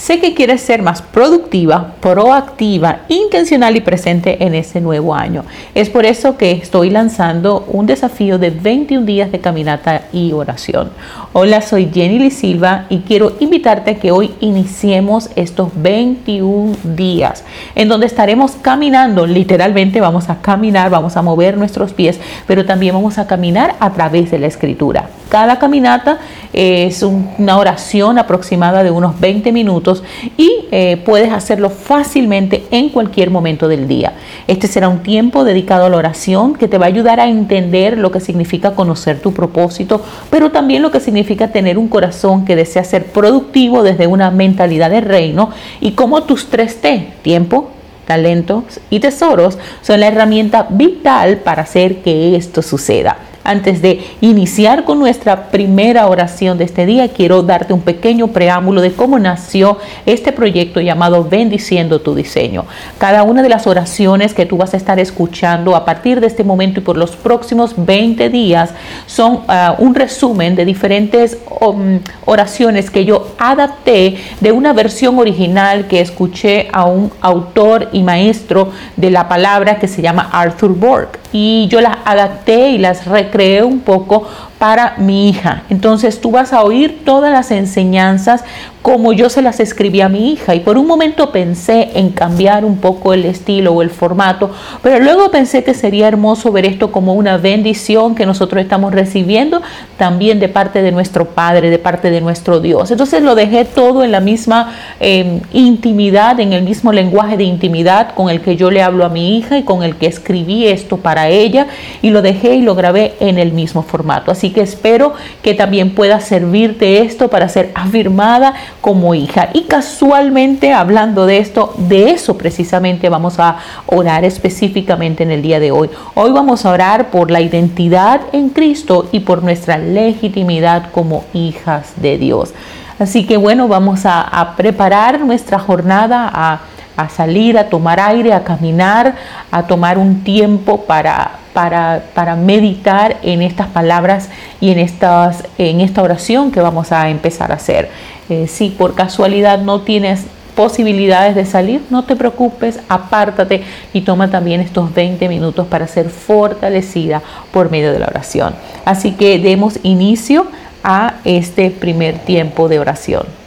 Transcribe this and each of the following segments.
Sé que quieres ser más productiva, proactiva, intencional y presente en este nuevo año. Es por eso que estoy lanzando un desafío de 21 días de caminata y oración. Hola, soy Jenny Lee Silva y quiero invitarte a que hoy iniciemos estos 21 días en donde estaremos caminando, literalmente vamos a caminar, vamos a mover nuestros pies, pero también vamos a caminar a través de la escritura. Cada caminata es una oración aproximada de unos 20 minutos y eh, puedes hacerlo fácilmente en cualquier momento del día. Este será un tiempo dedicado a la oración que te va a ayudar a entender lo que significa conocer tu propósito, pero también lo que significa tener un corazón que desea ser productivo desde una mentalidad de reino y como tus tres T, tiempo, talentos y tesoros son la herramienta vital para hacer que esto suceda. Antes de iniciar con nuestra primera oración de este día, quiero darte un pequeño preámbulo de cómo nació este proyecto llamado Bendiciendo tu diseño. Cada una de las oraciones que tú vas a estar escuchando a partir de este momento y por los próximos 20 días son ah, un resumen de diferentes um, oraciones que yo adapté de una versión original que escuché a un autor y maestro de la palabra que se llama Arthur Borg y yo las adapté y las recreé un poco para mi hija. Entonces tú vas a oír todas las enseñanzas como yo se las escribí a mi hija y por un momento pensé en cambiar un poco el estilo o el formato, pero luego pensé que sería hermoso ver esto como una bendición que nosotros estamos recibiendo también de parte de nuestro Padre, de parte de nuestro Dios. Entonces lo dejé todo en la misma em, intimidad, en el mismo lenguaje de intimidad con el que yo le hablo a mi hija y con el que escribí esto para ella y lo dejé y lo grabé en el mismo formato. Así que espero que también pueda servirte esto para ser afirmada como hija. Y casualmente hablando de esto, de eso precisamente vamos a orar específicamente en el día de hoy. Hoy vamos a orar por la identidad en Cristo y por nuestra legitimidad como hijas de Dios. Así que bueno, vamos a, preparar nuestra jornada, a, a salir, a tomar aire, a caminar, a tomar un tiempo para para, meditar en estas palabras y en, estas, en esta oración que vamos a empezar a hacer. Eh, si por casualidad no tienes posibilidades de salir, no te preocupes, apártate y toma también estos 20 minutos para ser fortalecida por medio de la oración. Así que demos inicio a este primer tiempo de oración.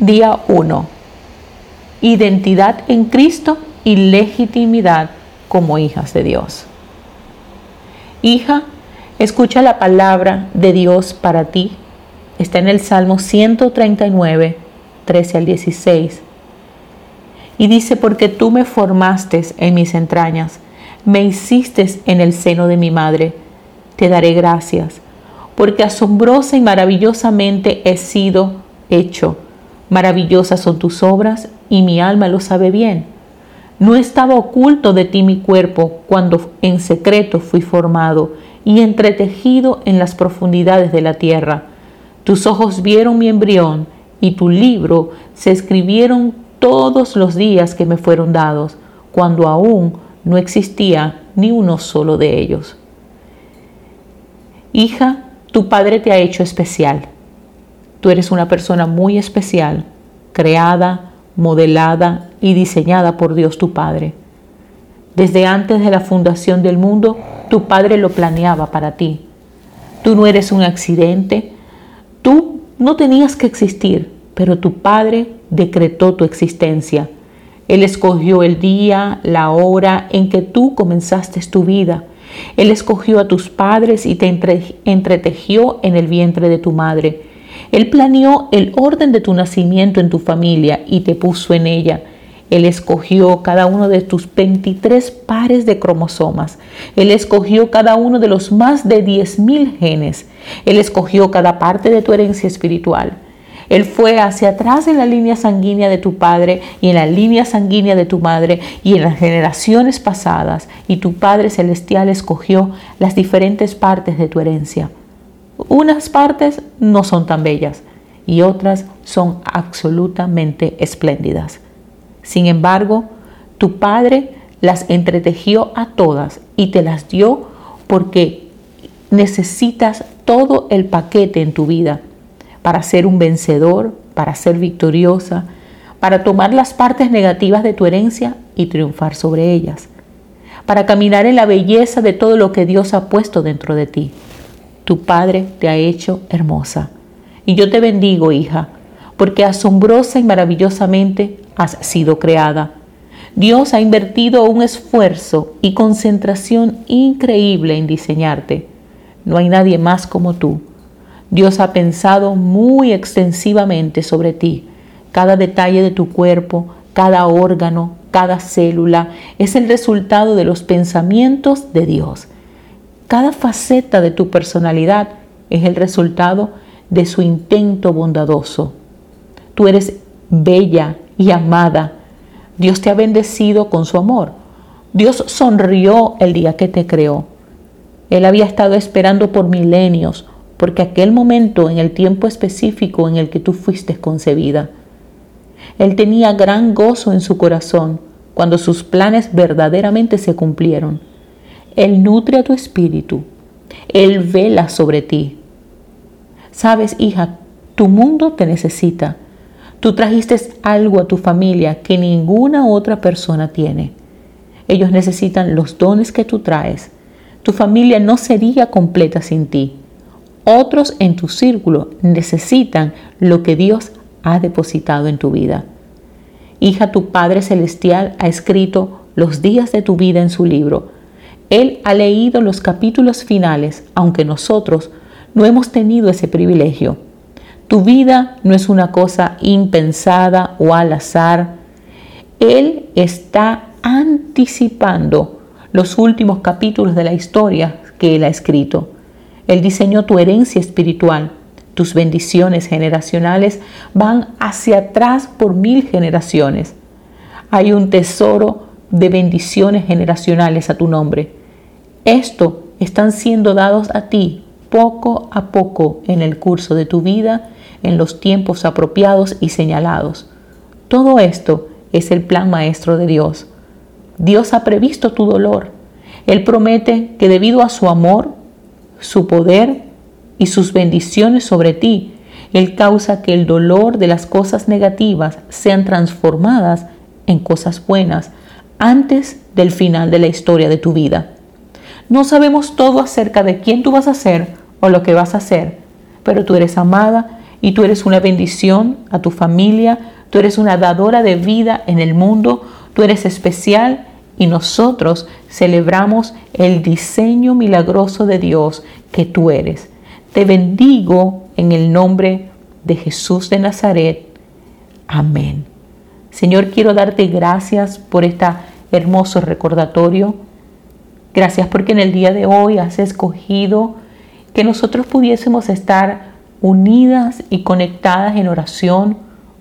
Día 1. Identidad en Cristo y legitimidad como hijas de Dios. Hija, escucha la palabra de Dios para ti. Está en el Salmo 139, 13 al 16. Y dice, porque tú me formaste en mis entrañas, me hiciste en el seno de mi madre, te daré gracias, porque asombrosa y maravillosamente he sido hecho. Maravillosas son tus obras y mi alma lo sabe bien. No estaba oculto de ti mi cuerpo cuando en secreto fui formado y entretejido en las profundidades de la tierra. Tus ojos vieron mi embrión y tu libro se escribieron todos los días que me fueron dados, cuando aún no existía ni uno solo de ellos. Hija, tu Padre te ha hecho especial. Tú eres una persona muy especial, creada, modelada y diseñada por Dios tu Padre. Desde antes de la fundación del mundo, tu Padre lo planeaba para ti. Tú no eres un accidente, tú no tenías que existir, pero tu Padre decretó tu existencia. Él escogió el día, la hora en que tú comenzaste tu vida. Él escogió a tus padres y te entretejió en el vientre de tu madre. Él planeó el orden de tu nacimiento en tu familia y te puso en ella. Él escogió cada uno de tus 23 pares de cromosomas. Él escogió cada uno de los más de 10.000 genes. Él escogió cada parte de tu herencia espiritual. Él fue hacia atrás en la línea sanguínea de tu padre y en la línea sanguínea de tu madre y en las generaciones pasadas. Y tu Padre Celestial escogió las diferentes partes de tu herencia. Unas partes no son tan bellas y otras son absolutamente espléndidas. Sin embargo, tu Padre las entretejió a todas y te las dio porque necesitas todo el paquete en tu vida. para ser un vencedor, para ser victoriosa, para tomar las partes negativas de tu herencia y triunfar sobre ellas, para caminar en la belleza de todo lo que Dios ha puesto dentro de ti. Tu Padre te ha hecho hermosa. Y yo te bendigo, hija, porque asombrosa y maravillosamente has sido creada. Dios ha invertido un esfuerzo y concentración increíble en diseñarte. No hay nadie más como tú. Dios ha pensado muy extensivamente sobre ti. Cada detalle de tu cuerpo, cada órgano, cada célula es el resultado de los pensamientos de Dios. Cada faceta de tu personalidad es el resultado de su intento bondadoso. Tú eres bella y amada. Dios te ha bendecido con su amor. Dios sonrió el día que te creó. Él había estado esperando por milenios porque aquel momento en el tiempo específico en el que tú fuiste concebida. Él tenía gran gozo en su corazón cuando sus planes verdaderamente se cumplieron. Él nutre a tu espíritu. Él vela sobre ti. Sabes, hija, tu mundo te necesita. Tú trajiste algo a tu familia que ninguna otra persona tiene. Ellos necesitan los dones que tú traes. Tu familia no sería completa sin ti. Otros en tu círculo necesitan lo que Dios ha depositado en tu vida. Hija, tu Padre Celestial ha escrito los días de tu vida en su libro. Él ha leído los capítulos finales, aunque nosotros no hemos tenido ese privilegio. Tu vida no es una cosa impensada o al azar. Él está anticipando los últimos capítulos de la historia que Él ha escrito. Él diseñó tu herencia espiritual. Tus bendiciones generacionales van hacia atrás por mil generaciones. Hay un tesoro de bendiciones generacionales a tu nombre. Esto están siendo dados a ti poco a poco en el curso de tu vida, en los tiempos apropiados y señalados. Todo esto es el plan maestro de Dios. Dios ha previsto tu dolor. Él promete que debido a su amor, su poder y sus bendiciones sobre ti. Él causa que el dolor de las cosas negativas sean transformadas en cosas buenas antes del final de la historia de tu vida. No sabemos todo acerca de quién tú vas a ser o lo que vas a hacer, pero tú eres amada y tú eres una bendición a tu familia, tú eres una dadora de vida en el mundo, tú eres especial y nosotros celebramos el diseño milagroso de Dios que tú eres. Te bendigo en el nombre de Jesús de Nazaret. Amén. Señor, quiero darte gracias por este hermoso recordatorio. Gracias porque en el día de hoy has escogido que nosotros pudiésemos estar unidas y conectadas en oración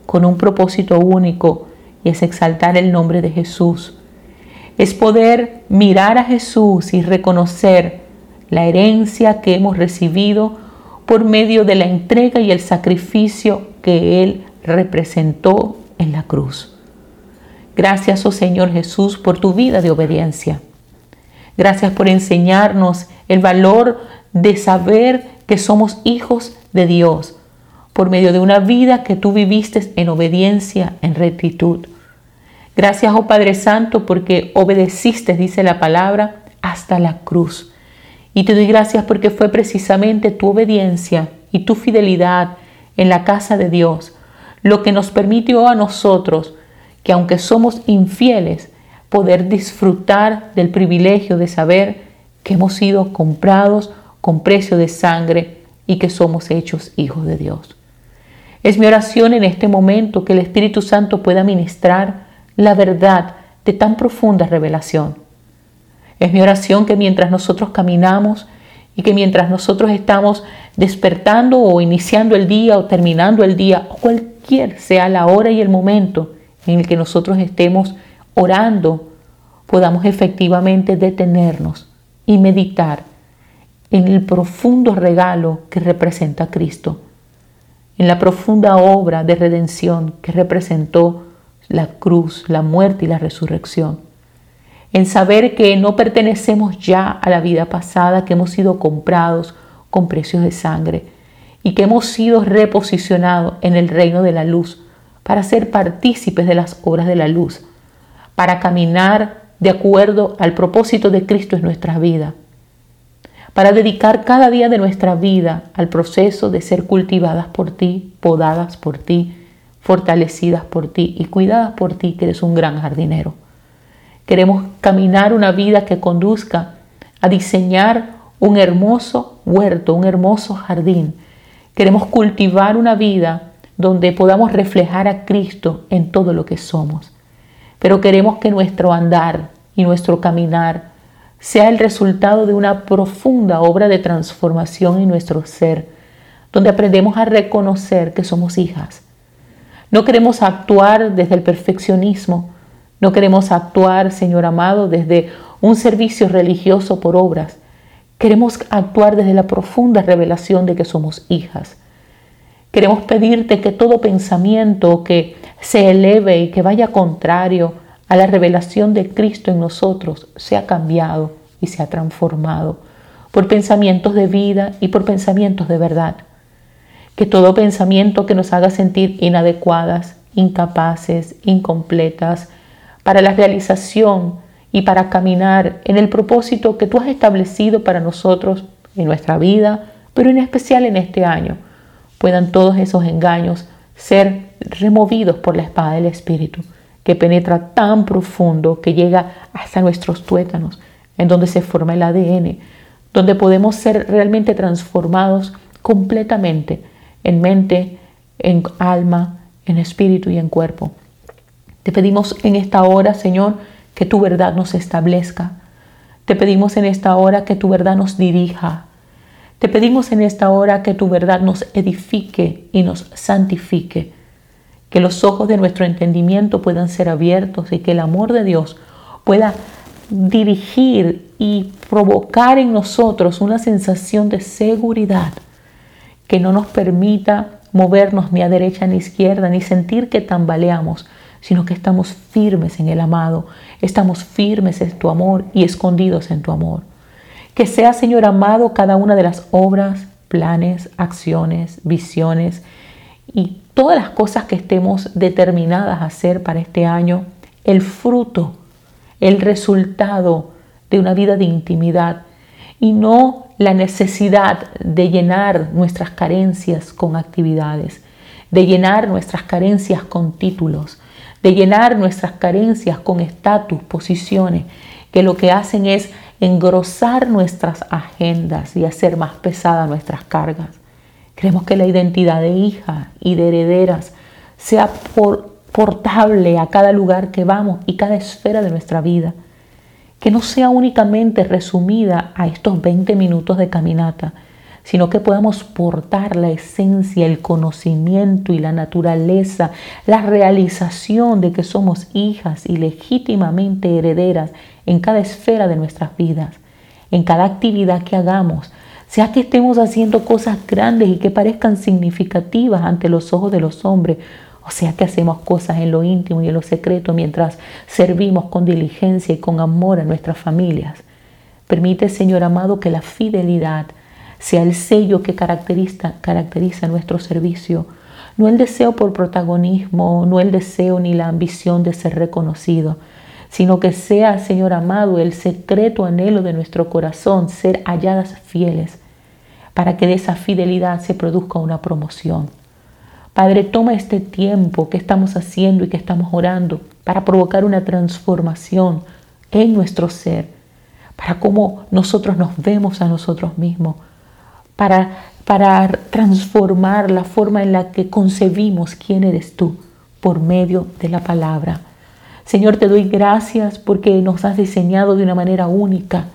con un propósito único y es exaltar el nombre de Jesús es poder mirar a Jesús y reconocer la herencia que hemos recibido por medio de la entrega y el sacrificio que Él representó en la cruz. Gracias, oh Señor Jesús, por tu vida de obediencia. Gracias por enseñarnos el valor de saber que somos hijos de Dios por medio de una vida que tú viviste en obediencia, en rectitud. Gracias, oh Padre Santo, porque obedeciste, dice la palabra, hasta la cruz. Y te doy gracias porque fue precisamente tu obediencia y tu fidelidad en la casa de Dios lo que nos permitió a nosotros, que aunque somos infieles, poder disfrutar del privilegio de saber que hemos sido comprados con precio de sangre y que somos hechos hijos de Dios. Es mi oración en este momento que el Espíritu Santo pueda ministrar la verdad de tan profunda revelación. Es mi oración que mientras nosotros caminamos y que mientras nosotros estamos despertando o iniciando el día o terminando el día, o cualquier sea la hora y el momento en el que nosotros estemos orando, podamos efectivamente detenernos y meditar en el profundo regalo que representa Cristo, en la profunda obra de redención que representó la cruz, la muerte y la resurrección. En saber que no pertenecemos ya a la vida pasada, que hemos sido comprados con precios de sangre y que hemos sido reposicionados en el reino de la luz para ser partícipes de las obras de la luz, para caminar de acuerdo al propósito de Cristo en nuestra vida, para dedicar cada día de nuestra vida al proceso de ser cultivadas por ti, podadas por ti, fortalecidas por ti y cuidadas por ti, que eres un gran jardinero. Queremos caminar una vida que conduzca a diseñar un hermoso huerto, un hermoso jardín. Queremos cultivar una vida donde podamos reflejar a Cristo en todo lo que somos. Pero queremos que nuestro andar y nuestro caminar sea el resultado de una profunda obra de transformación en nuestro ser, donde aprendemos a reconocer que somos hijas. No queremos actuar desde el perfeccionismo, no queremos actuar, Señor amado, desde un servicio religioso por obras. Queremos actuar desde la profunda revelación de que somos hijas. Queremos pedirte que todo pensamiento que se eleve y que vaya contrario a la revelación de Cristo en nosotros sea cambiado y sea transformado por pensamientos de vida y por pensamientos de verdad. Que todo pensamiento que nos haga sentir inadecuadas, incapaces, incompletas para la realización y para caminar en el propósito que tú has establecido para nosotros en nuestra vida, pero en especial en este año, puedan todos esos engaños ser removidos por la espada del Espíritu que penetra tan profundo que llega hasta nuestros tuétanos, en donde se forma el ADN, donde podemos ser realmente transformados completamente en mente, en alma, en espíritu y en cuerpo. Te pedimos en esta hora, Señor, que tu verdad nos establezca. Te pedimos en esta hora que tu verdad nos dirija. Te pedimos en esta hora que tu verdad nos edifique y nos santifique que los ojos de nuestro entendimiento puedan ser abiertos y que el amor de Dios pueda dirigir y provocar en nosotros una sensación de seguridad que no nos permita movernos ni a derecha ni a izquierda, ni sentir que tambaleamos, sino que estamos firmes en el amado, estamos firmes en tu amor y escondidos en tu amor. Que sea, Señor amado, cada una de las obras, planes, acciones, visiones y todas las cosas que estemos determinadas a hacer para este año, el fruto, el resultado de una vida de intimidad y no la necesidad de llenar nuestras carencias con actividades, de llenar nuestras carencias con títulos, de llenar nuestras carencias con estatus, posiciones, que lo que hacen es engrosar nuestras agendas y hacer más pesadas nuestras cargas. Queremos que la identidad de hija y de herederas sea portable a cada lugar que vamos y cada esfera de nuestra vida. Que no sea únicamente resumida a estos 20 minutos de caminata, sino que podamos portar la esencia, el conocimiento y la naturaleza, la realización de que somos hijas y legítimamente herederas en cada esfera de nuestras vidas, en cada actividad que hagamos, sea que estemos haciendo cosas grandes y que parezcan significativas ante los ojos de los hombres, o sea que hacemos cosas en lo íntimo y en lo secreto mientras servimos con diligencia y con amor a nuestras familias. Permite, Señor amado, que la fidelidad sea el sello que caracteriza, nuestro servicio, no el deseo por protagonismo, no el deseo ni la ambición de ser reconocido, sino que sea, Señor amado, el secreto anhelo de nuestro corazón ser halladas fieles para que de esa fidelidad se produzca una promoción. Padre, toma este tiempo que estamos haciendo y que estamos orando para provocar una transformación en nuestro ser, para cómo nosotros nos vemos a nosotros mismos, para, para transformar la forma en la que concebimos quién eres tú por medio de la palabra. Señor, te doy gracias porque nos has diseñado de una manera única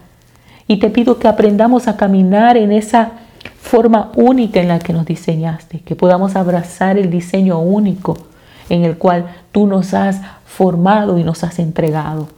y te pido que aprendamos a caminar en esa forma única en la que nos diseñaste, que podamos abrazar el diseño único en el cual tú nos has formado y nos has entregado.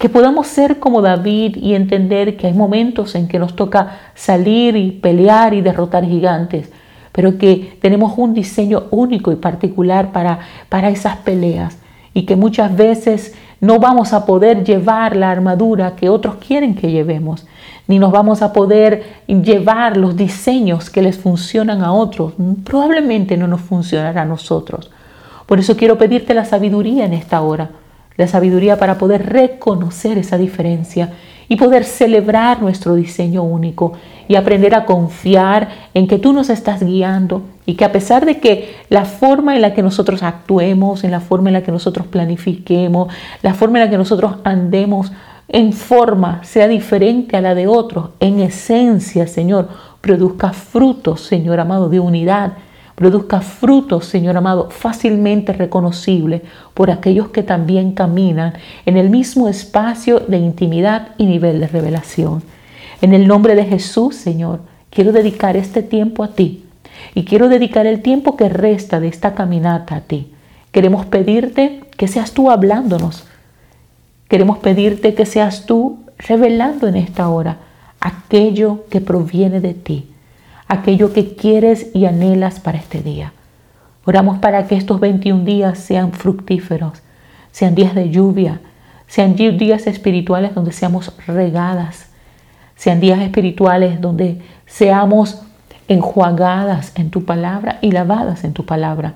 Que podamos ser como David y entender que hay momentos en que nos toca salir y pelear y derrotar gigantes, pero que tenemos un diseño único y particular para, para esas peleas y que muchas veces no vamos a poder llevar la armadura que otros quieren que llevemos, ni nos vamos a poder llevar los diseños que les funcionan a otros. Probablemente no nos funcionará a nosotros. Por eso quiero pedirte la sabiduría en esta hora, la sabiduría para poder reconocer esa diferencia y poder celebrar nuestro diseño único y aprender a confiar en que tú nos estás guiando y que a pesar de que la forma en la que nosotros actuemos, en la forma en la que nosotros planifiquemos, la forma en la que nosotros andemos, en forma sea diferente a la de otros, en esencia, Señor, produzca frutos, Señor amado, de unidad, produzca frutos, Señor amado, fácilmente reconocibles por aquellos que también caminan en el mismo espacio de intimidad y nivel de revelación. En el nombre de Jesús, Señor, quiero dedicar este tiempo a ti y quiero dedicar el tiempo que resta de esta caminata a ti. Queremos pedirte que seas tú hablándonos. Queremos pedirte que seas tú revelando en esta hora aquello que proviene de ti aquello que quieres y anhelas para este día. Oramos para que estos 21 días sean fructíferos, sean días de lluvia, sean días espirituales donde seamos regadas, sean días espirituales donde seamos enjuagadas en tu palabra y lavadas en tu palabra.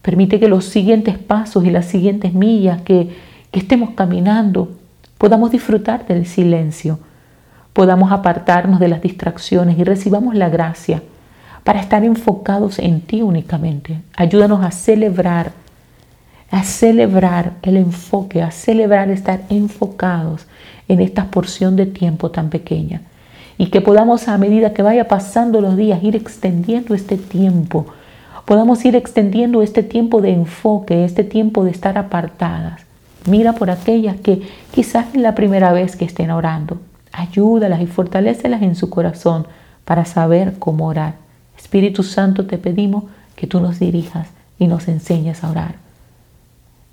Permite que los siguientes pasos y las siguientes millas que, que estemos caminando podamos disfrutar del silencio podamos apartarnos de las distracciones y recibamos la gracia para estar enfocados en ti únicamente. Ayúdanos a celebrar, a celebrar el enfoque, a celebrar estar enfocados en esta porción de tiempo tan pequeña. Y que podamos a medida que vaya pasando los días ir extendiendo este tiempo. Podamos ir extendiendo este tiempo de enfoque, este tiempo de estar apartadas. Mira por aquellas que quizás es la primera vez que estén orando. Ayúdalas y fortalecelas en su corazón para saber cómo orar. Espíritu Santo, te pedimos que tú nos dirijas y nos enseñes a orar.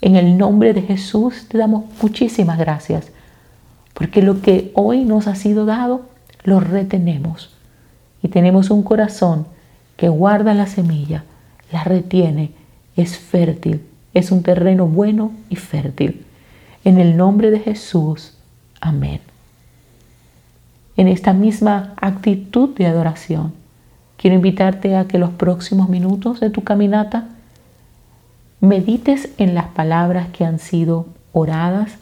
En el nombre de Jesús te damos muchísimas gracias, porque lo que hoy nos ha sido dado, lo retenemos. Y tenemos un corazón que guarda la semilla, la retiene, es fértil, es un terreno bueno y fértil. En el nombre de Jesús, amén en esta misma actitud de adoración. Quiero invitarte a que los próximos minutos de tu caminata medites en las palabras que han sido oradas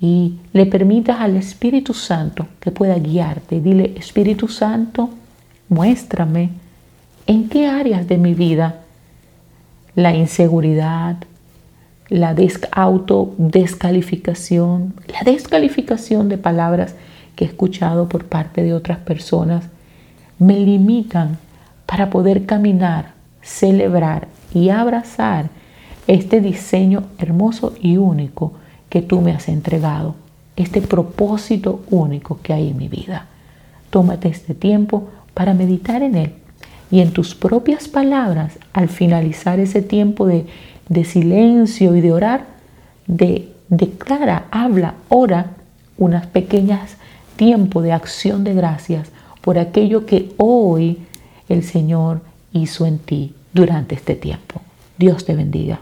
y le permitas al Espíritu Santo que pueda guiarte. Dile, Espíritu Santo, muéstrame en qué áreas de mi vida la inseguridad, la autodescalificación, la descalificación de palabras que he escuchado por parte de otras personas me limitan para poder caminar, celebrar y abrazar este diseño hermoso y único que tú me has entregado, este propósito único que hay en mi vida. Tómate este tiempo para meditar en él y en tus propias palabras, al finalizar ese tiempo de, de silencio y de orar, de, declara, habla, ora unas pequeñas tiempo de acción de gracias por aquello que hoy el Señor hizo en ti durante este tiempo. Dios te bendiga.